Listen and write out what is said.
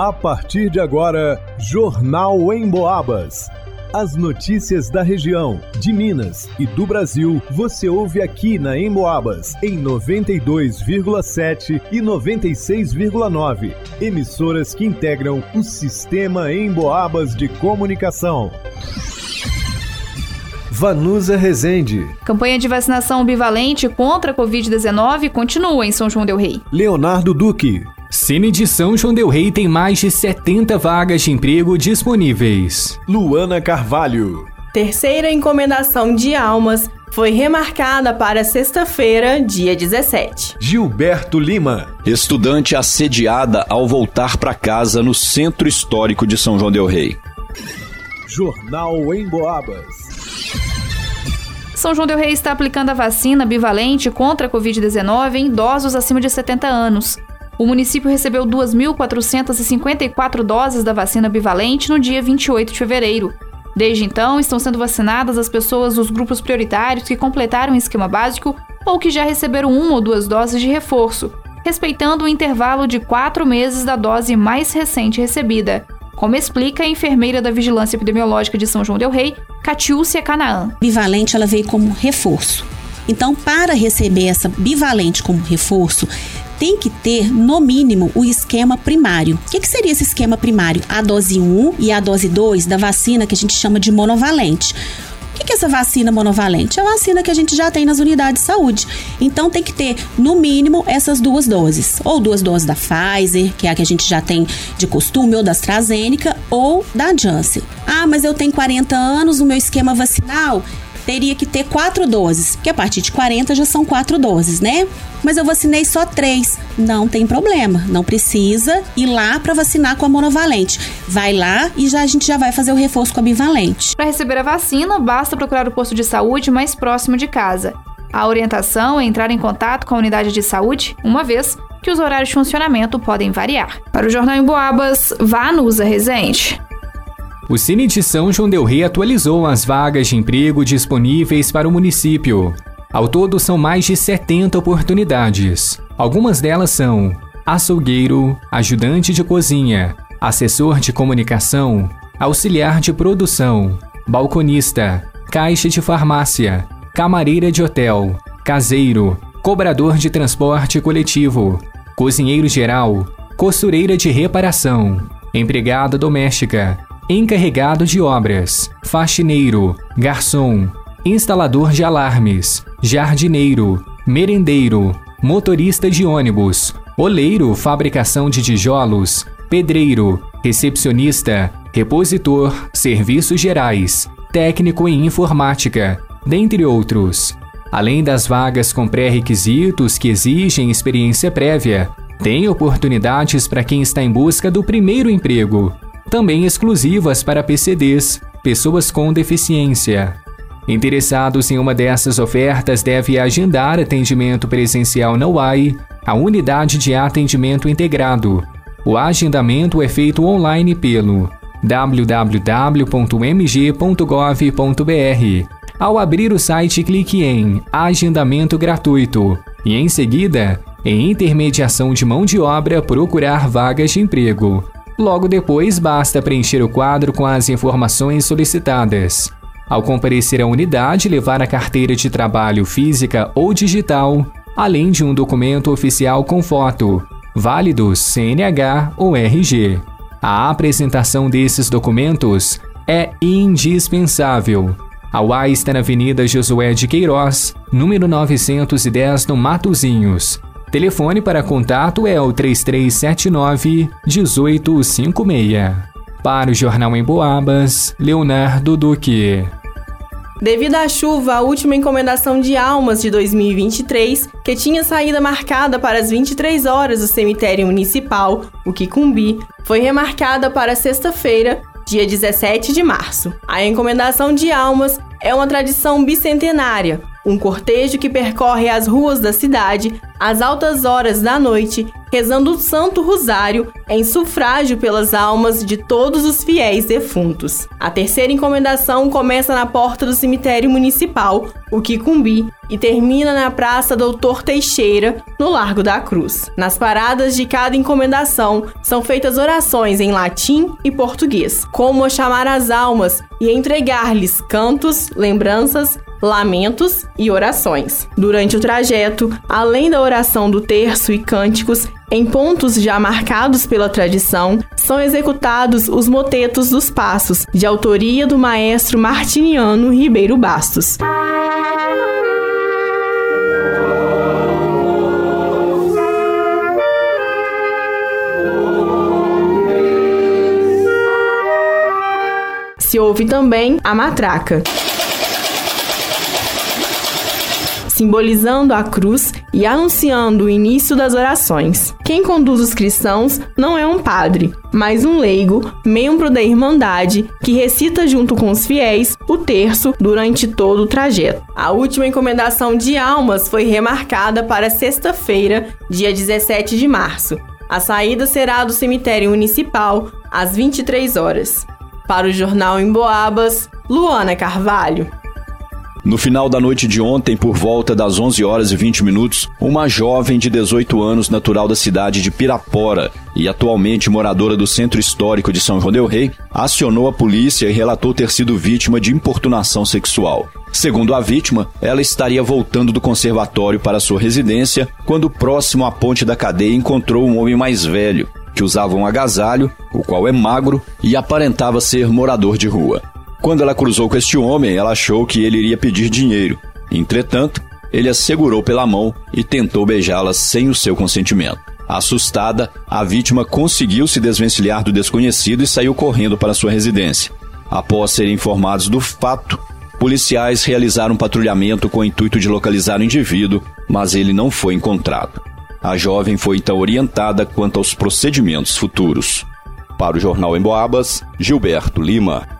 A partir de agora, Jornal em Boabas. As notícias da região, de Minas e do Brasil, você ouve aqui na Emboabas, em 92,7 e 96,9. Emissoras que integram o sistema Emboabas de comunicação. Vanusa Rezende. Campanha de vacinação bivalente contra a Covid-19 continua em São João Del Rei. Leonardo Duque. Cine de São João Del Rei tem mais de 70 vagas de emprego disponíveis. Luana Carvalho. Terceira encomendação de almas foi remarcada para sexta-feira, dia 17. Gilberto Lima. Estudante assediada ao voltar para casa no Centro Histórico de São João Del Rei. Jornal em Boabas. São João Del Rei está aplicando a vacina bivalente contra a Covid-19 em idosos acima de 70 anos. O município recebeu 2.454 doses da vacina bivalente no dia 28 de fevereiro. Desde então, estão sendo vacinadas as pessoas dos grupos prioritários que completaram o esquema básico ou que já receberam uma ou duas doses de reforço, respeitando o intervalo de quatro meses da dose mais recente recebida. Como explica a enfermeira da Vigilância Epidemiológica de São João Del Rei, Catiúcia Canaã. Bivalente ela veio como reforço. Então, para receber essa bivalente como reforço, tem que ter, no mínimo, o esquema primário. O que, que seria esse esquema primário? A dose 1 e a dose 2 da vacina que a gente chama de monovalente. O que, é essa vacina monovalente? É a vacina que a gente já tem nas unidades de saúde. Então tem que ter, no mínimo, essas duas doses. Ou duas doses da Pfizer, que é a que a gente já tem de costume, ou da AstraZeneca, ou da Janssen. Ah, mas eu tenho 40 anos, o meu esquema vacinal teria que ter quatro doses, porque a partir de 40 já são quatro doses, né? Mas eu vacinei só três. Não tem problema, não precisa ir lá para vacinar com a monovalente. Vai lá e já a gente já vai fazer o reforço com a bivalente. Para receber a vacina, basta procurar o posto de saúde mais próximo de casa. A orientação é entrar em contato com a unidade de saúde, uma vez que os horários de funcionamento podem variar. Para o Jornal em Boabas, vá no Usa Resente. O Cine de São João Del Rei atualizou as vagas de emprego disponíveis para o município. Ao todo, são mais de 70 oportunidades. Algumas delas são açougueiro, ajudante de cozinha, assessor de comunicação, auxiliar de produção, balconista, caixa de farmácia, camareira de hotel, caseiro, cobrador de transporte coletivo, cozinheiro geral, costureira de reparação, empregada doméstica, encarregado de obras, faxineiro, garçom, instalador de alarmes, jardineiro, merendeiro, motorista de ônibus, oleiro, fabricação de tijolos, pedreiro, recepcionista, repositor, serviços gerais, técnico em informática, dentre outros. Além das vagas com pré-requisitos que exigem experiência prévia, tem oportunidades para quem está em busca do primeiro emprego também exclusivas para PCDs, pessoas com deficiência. Interessados em uma dessas ofertas deve agendar atendimento presencial na UAI, a unidade de atendimento integrado. O agendamento é feito online pelo www.mg.gov.br. Ao abrir o site, clique em Agendamento gratuito e, em seguida, em Intermediação de mão de obra, procurar vagas de emprego. Logo depois, basta preencher o quadro com as informações solicitadas. Ao comparecer à unidade, levar a carteira de trabalho física ou digital, além de um documento oficial com foto, válido CNH ou RG. A apresentação desses documentos é indispensável. A UAI está na Avenida Josué de Queiroz, número 910, no Matozinhos. Telefone para contato é o 3379 1856. Para o Jornal em Boabas, Leonardo Duque. Devido à chuva, a última encomendação de almas de 2023, que tinha saída marcada para as 23 horas do cemitério municipal, o Quicumbi, foi remarcada para sexta-feira, dia 17 de março. A encomendação de almas é uma tradição bicentenária, um cortejo que percorre as ruas da cidade às altas horas da noite rezando o Santo Rosário em sufrágio pelas almas de todos os fiéis defuntos. A terceira encomendação começa na porta do cemitério municipal, o Quicumbi, e termina na Praça Doutor Teixeira, no Largo da Cruz. Nas paradas de cada encomendação são feitas orações em latim e português, como chamar as almas e entregar-lhes cantos, lembranças, lamentos e orações. Durante o trajeto, além da oração do terço e cânticos, em pontos já marcados pela tradição, são executados os motetos dos passos, de autoria do maestro Martiniano Ribeiro Bastos. Se ouve também a matraca. Simbolizando a cruz e anunciando o início das orações. Quem conduz os cristãos não é um padre, mas um leigo, membro da Irmandade, que recita junto com os fiéis o terço durante todo o trajeto. A última encomendação de almas foi remarcada para sexta-feira, dia 17 de março. A saída será do cemitério municipal às 23 horas. Para o jornal Em Boabas, Luana Carvalho. No final da noite de ontem, por volta das 11 horas e 20 minutos, uma jovem de 18 anos, natural da cidade de Pirapora e atualmente moradora do Centro Histórico de São João del Rei, acionou a polícia e relatou ter sido vítima de importunação sexual. Segundo a vítima, ela estaria voltando do conservatório para sua residência quando, próximo à ponte da cadeia, encontrou um homem mais velho, que usava um agasalho, o qual é magro e aparentava ser morador de rua. Quando ela cruzou com este homem, ela achou que ele iria pedir dinheiro. Entretanto, ele a segurou pela mão e tentou beijá-la sem o seu consentimento. Assustada, a vítima conseguiu se desvencilhar do desconhecido e saiu correndo para sua residência. Após serem informados do fato, policiais realizaram um patrulhamento com o intuito de localizar o indivíduo, mas ele não foi encontrado. A jovem foi então orientada quanto aos procedimentos futuros. Para o Jornal Emboabas, Gilberto Lima.